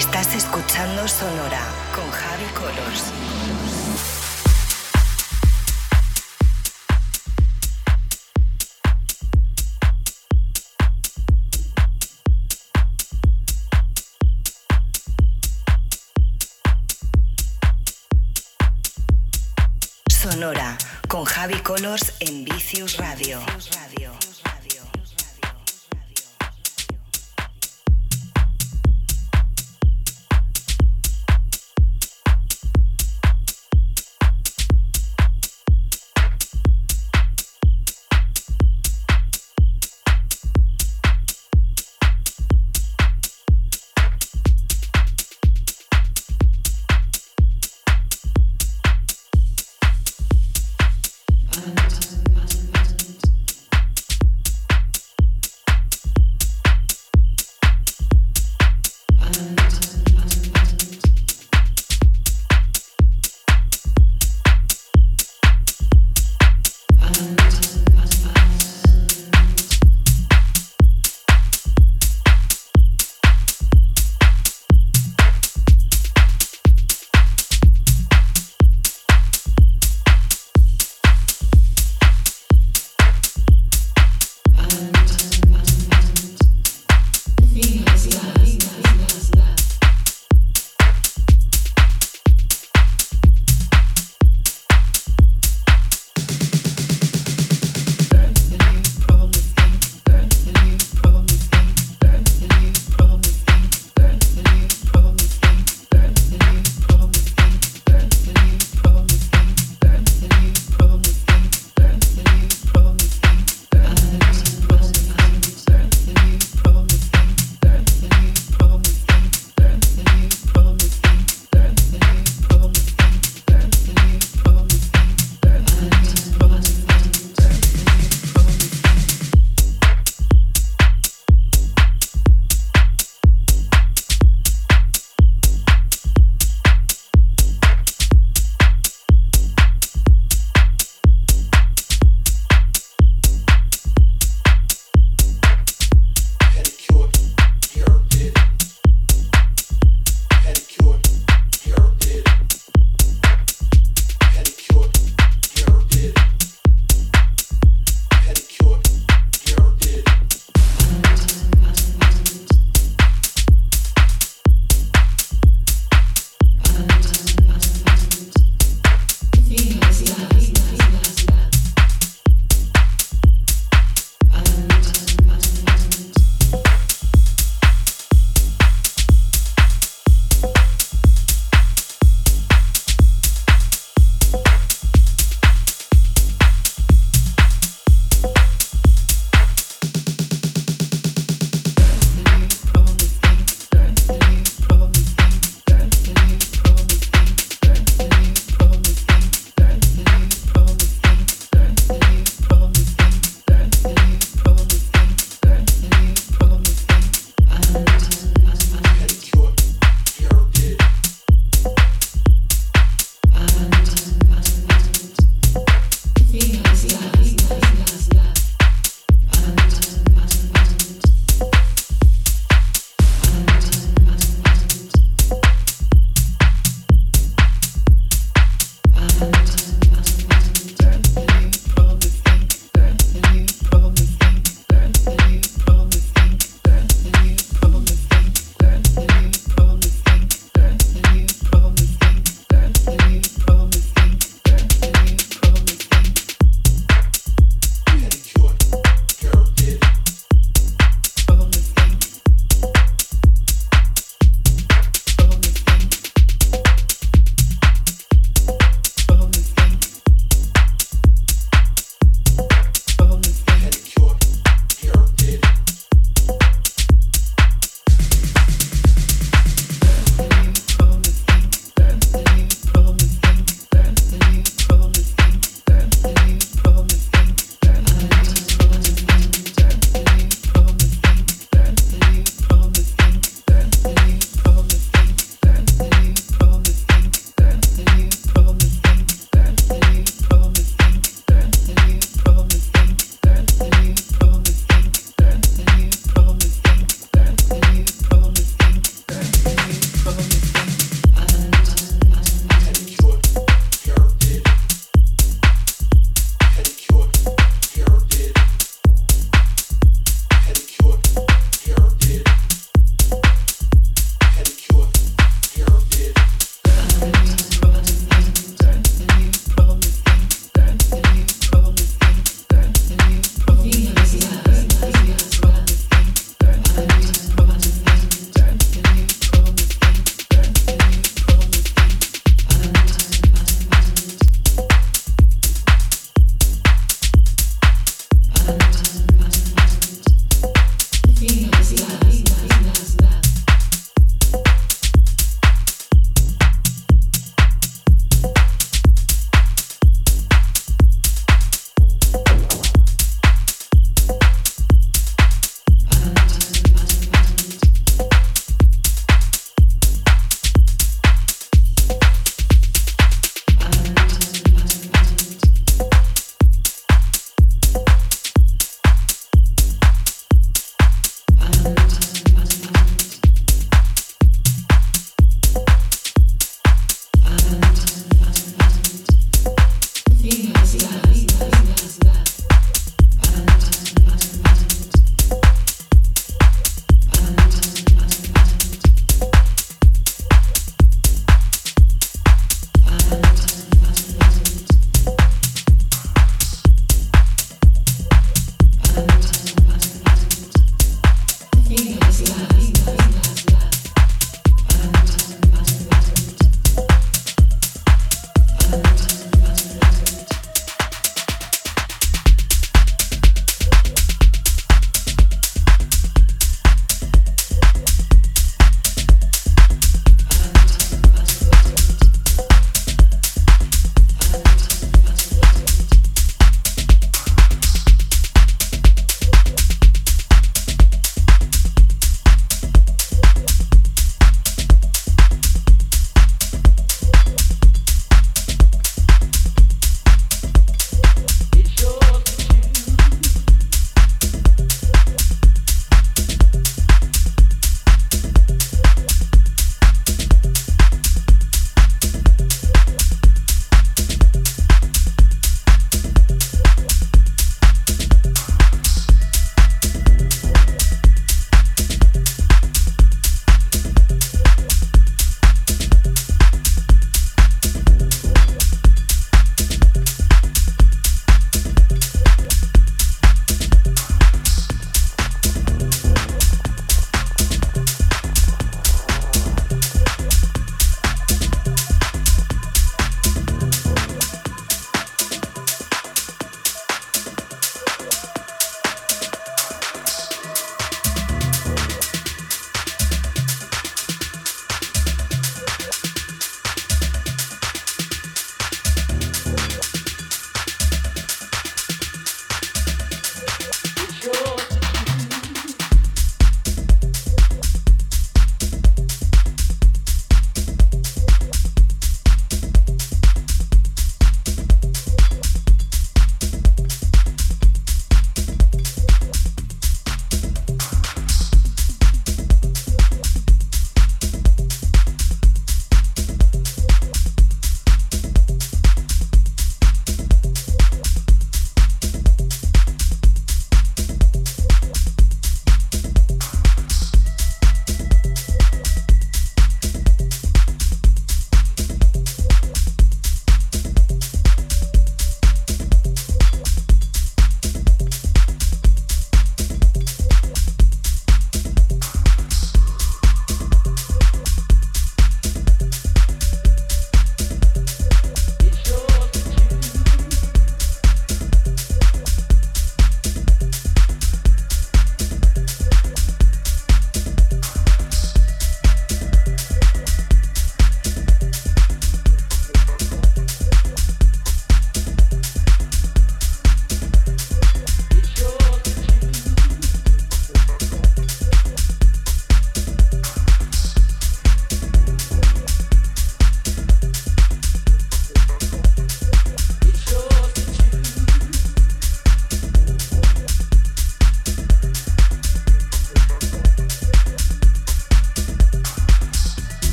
Estás escuchando Sonora con Javi Colors. Sonora con Javi Colors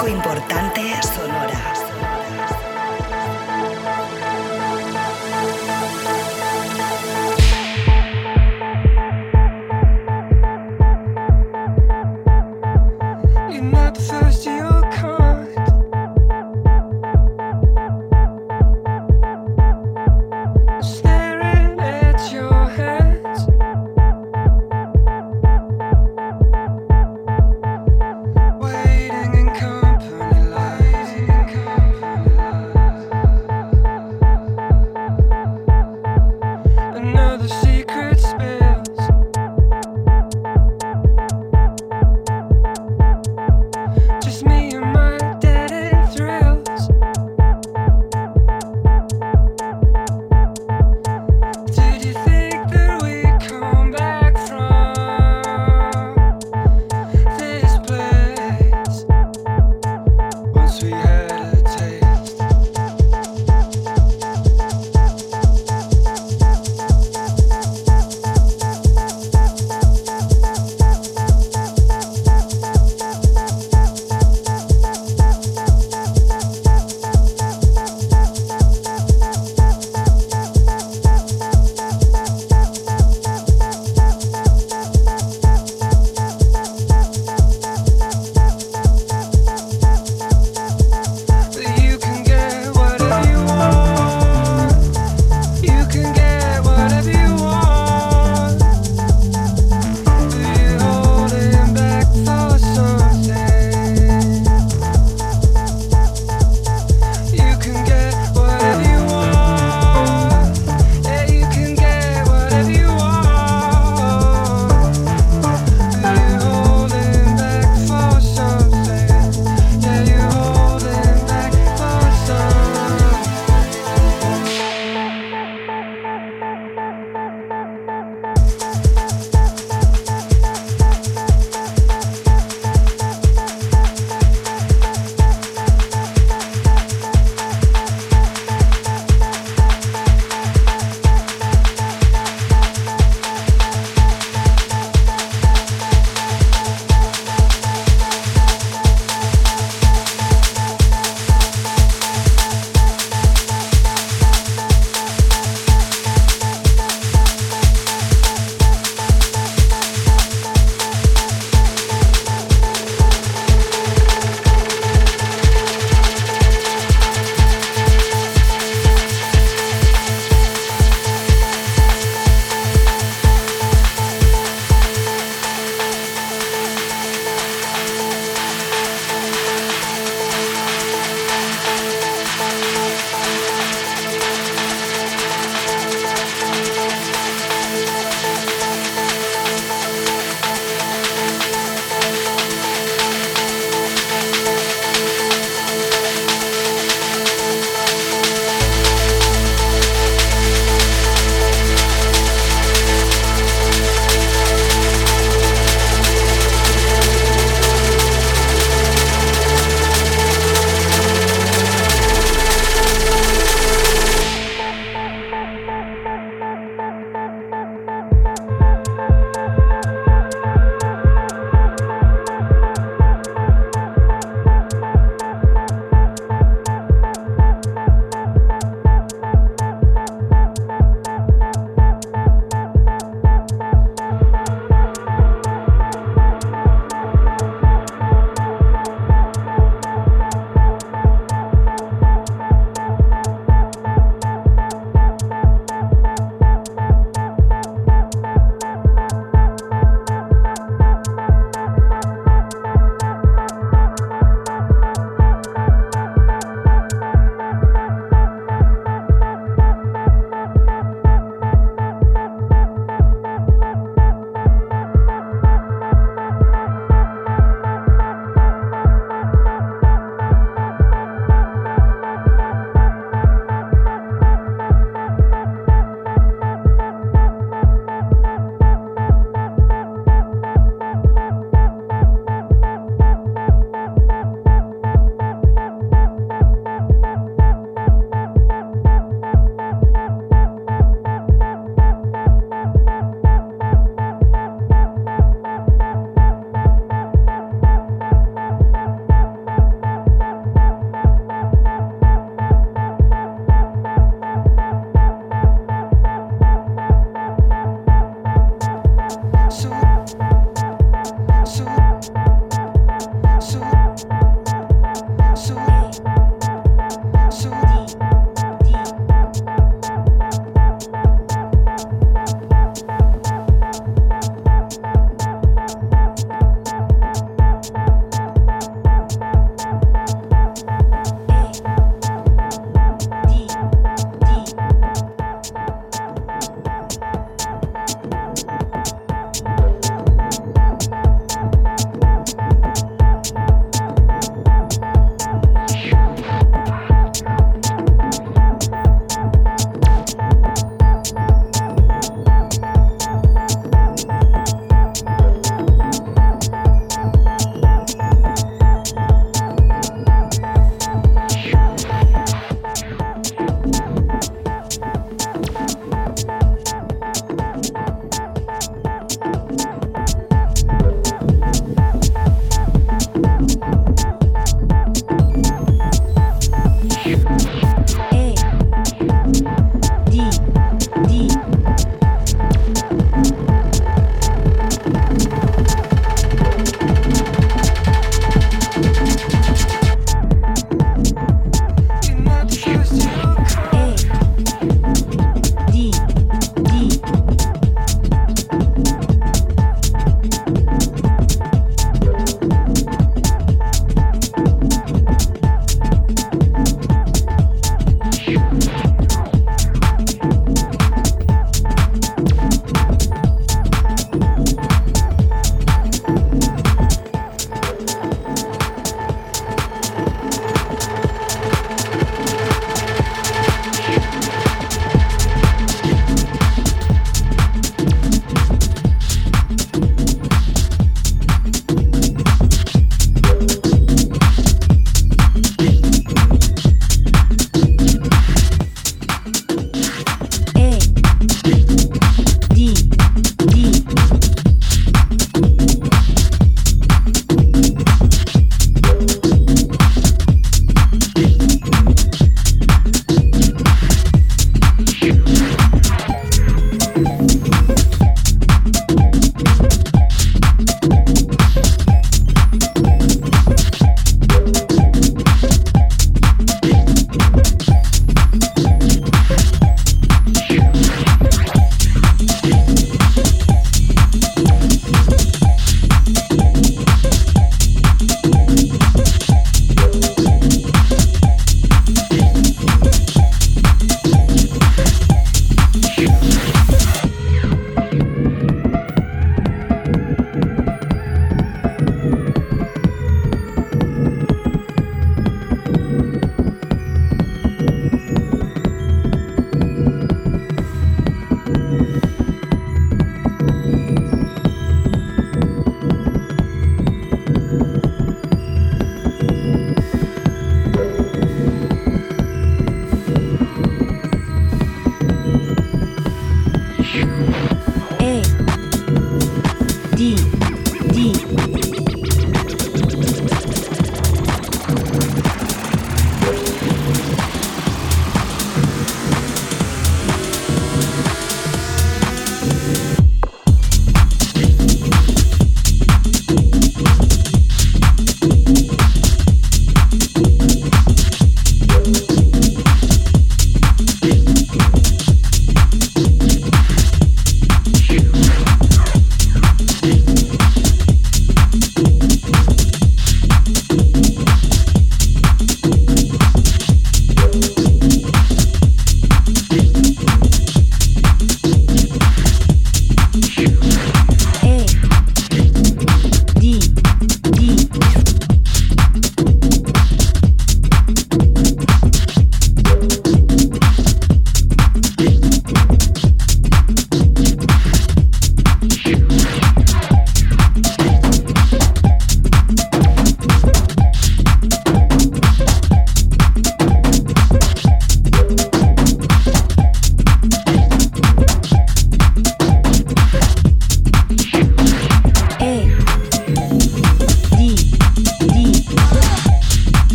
Disco importante sonora.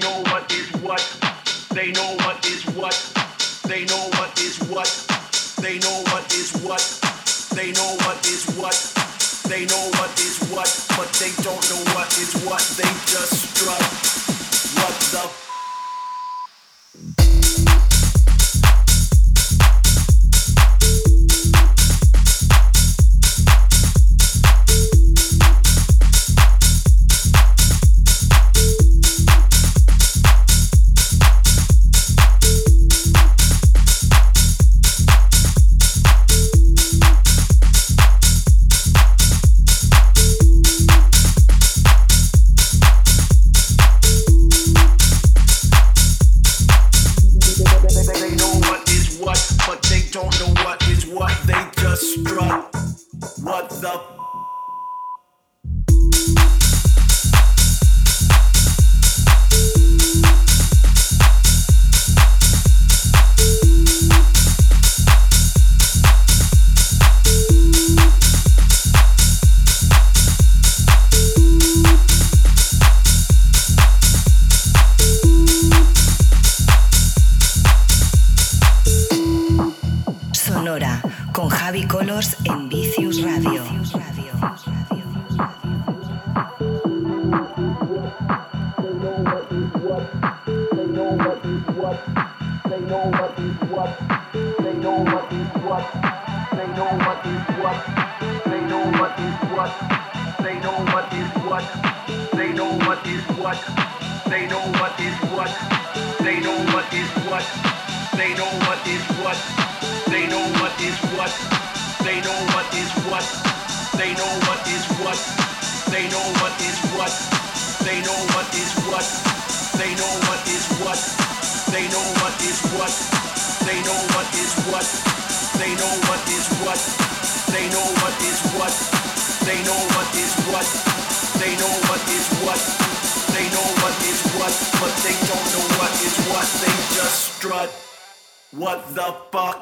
know what, what What the fuck?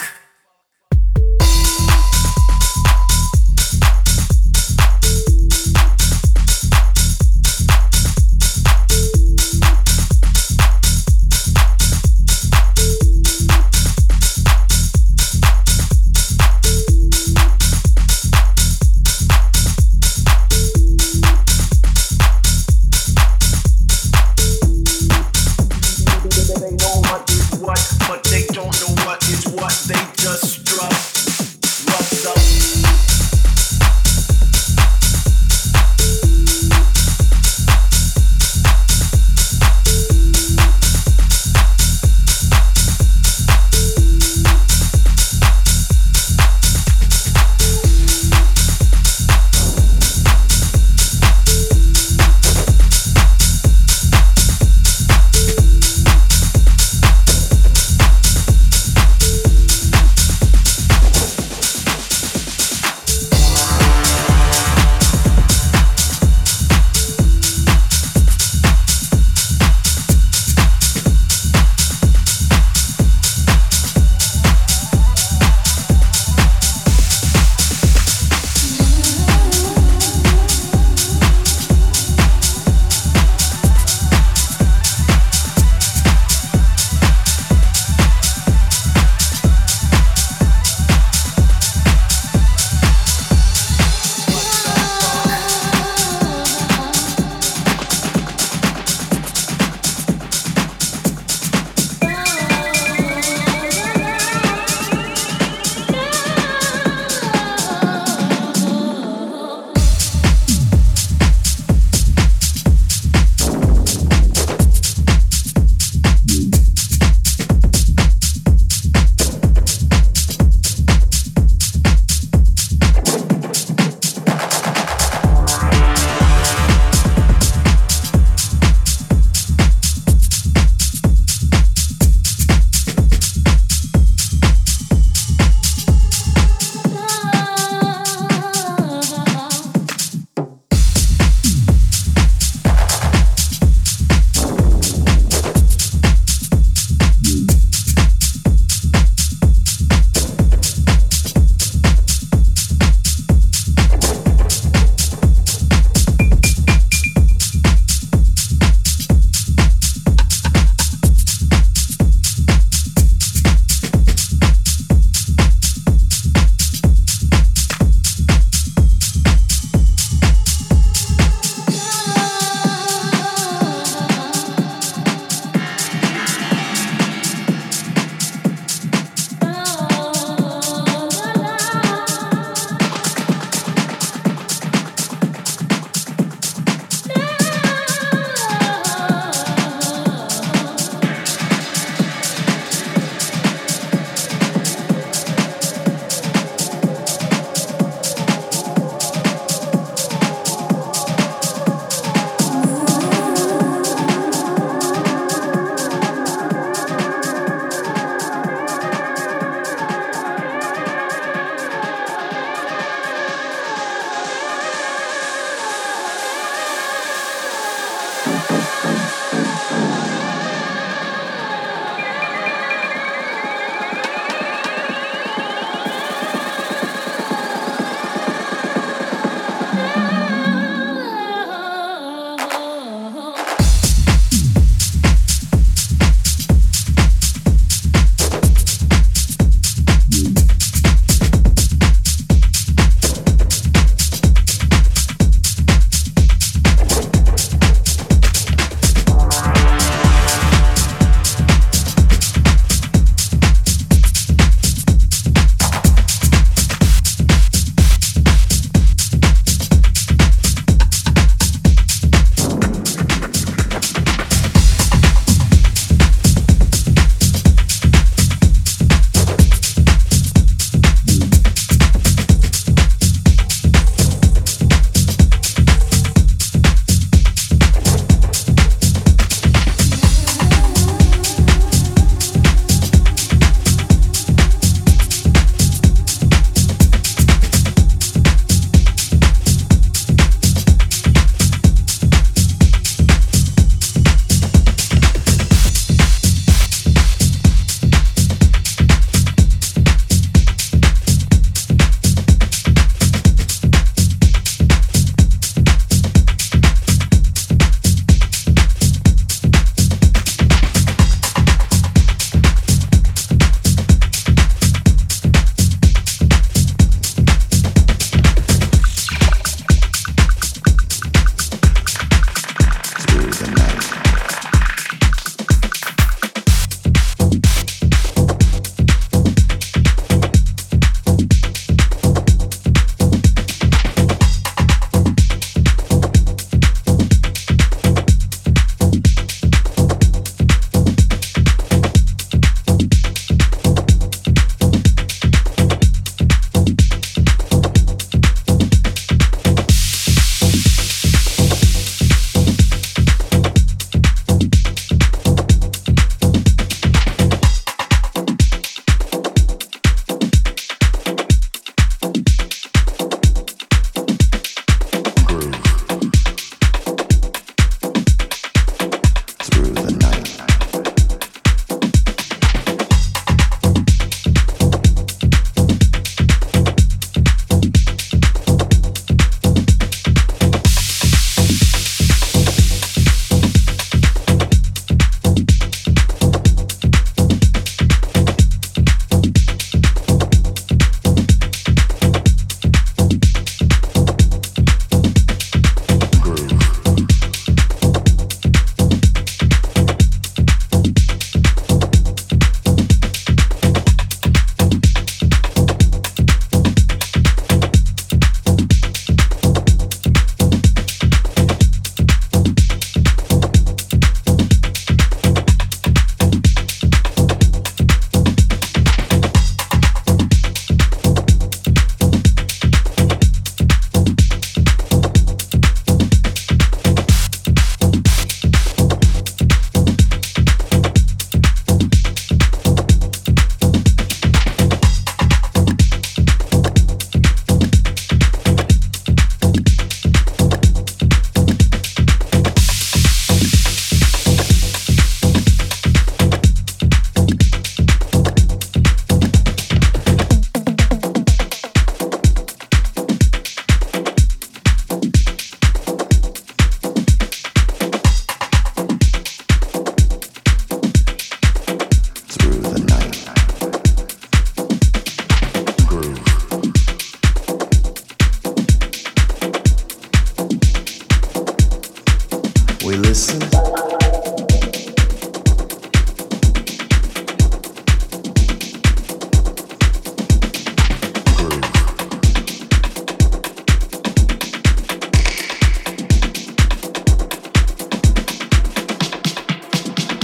We listen.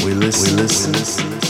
We listen. We listen. We listen.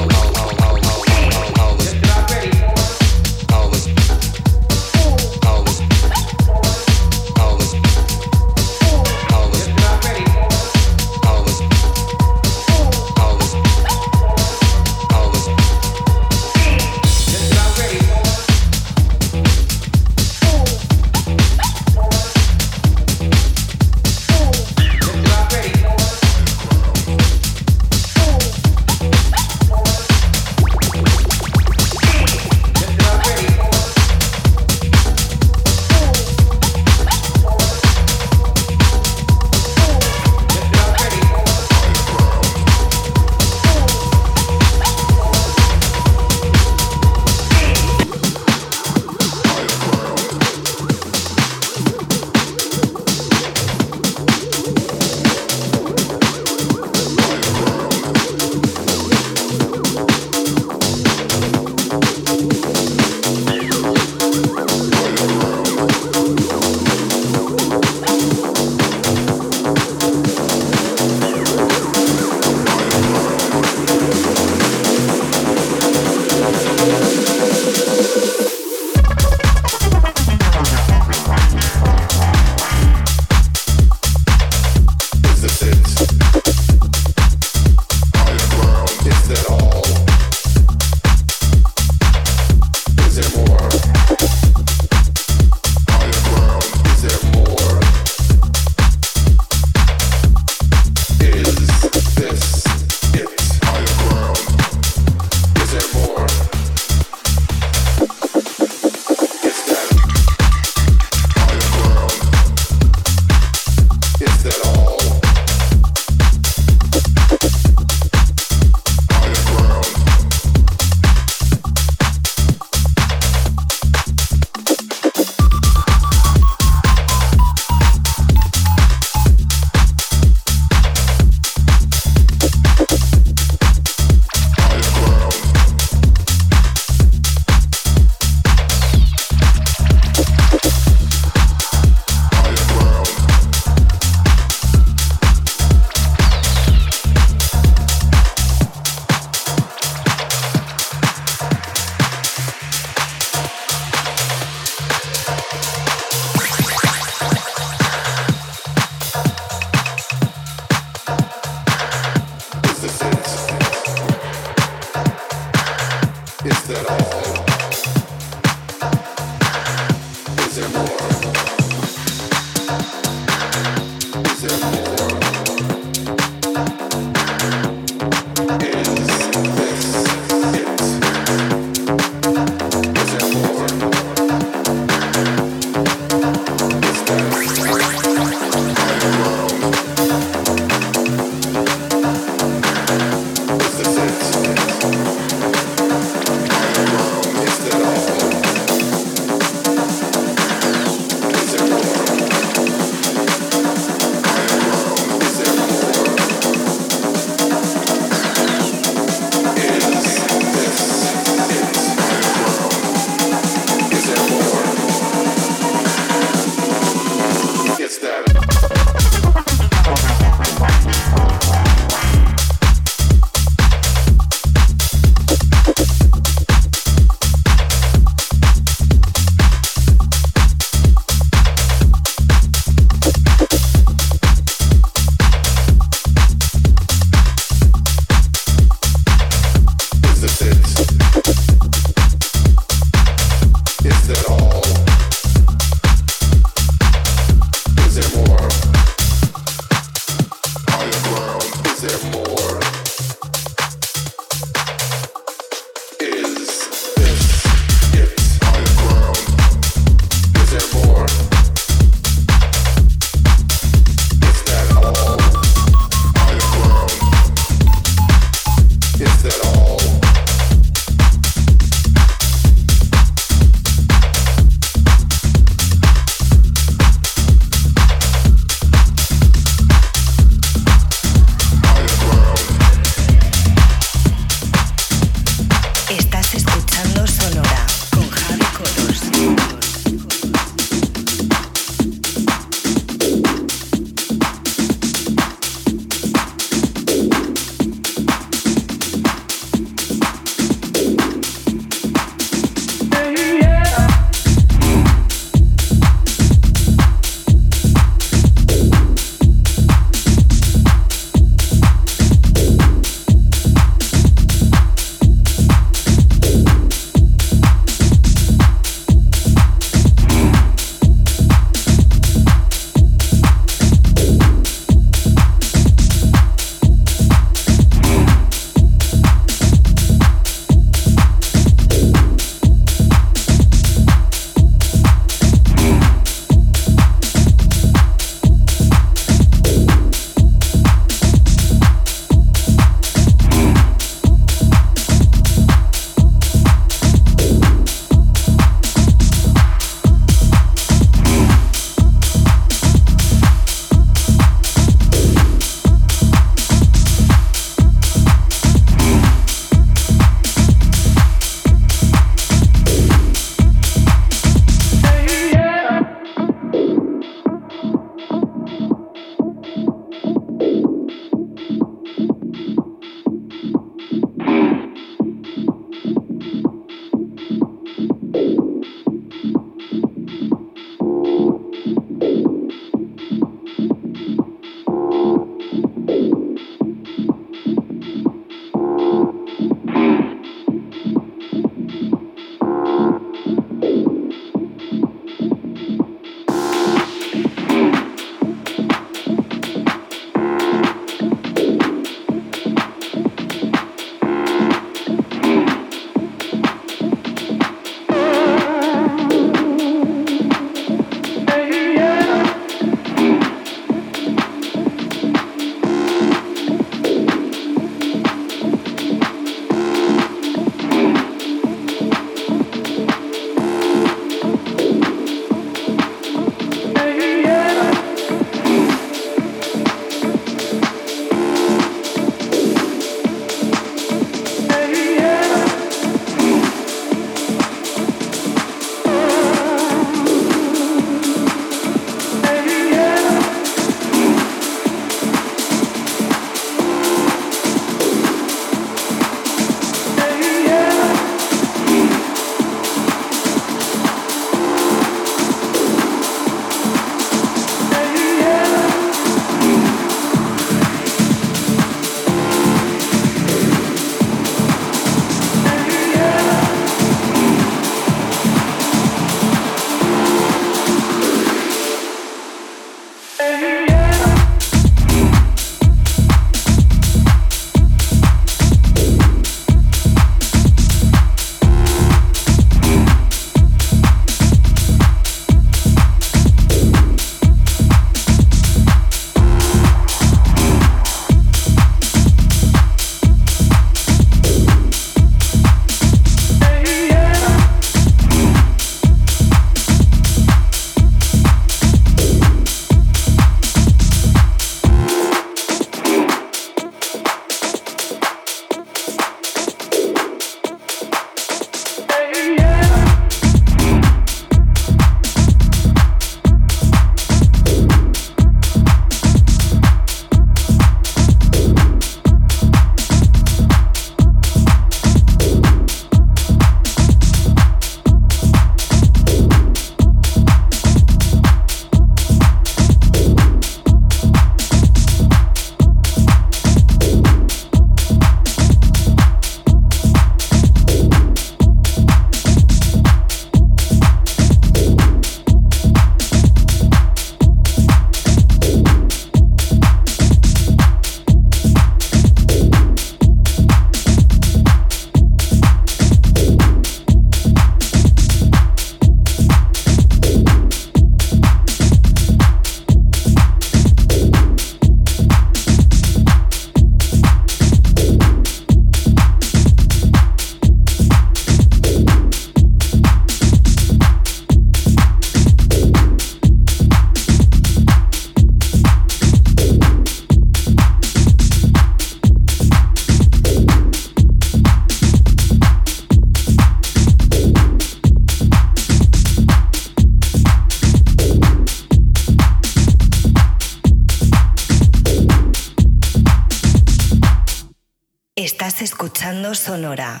Sonora.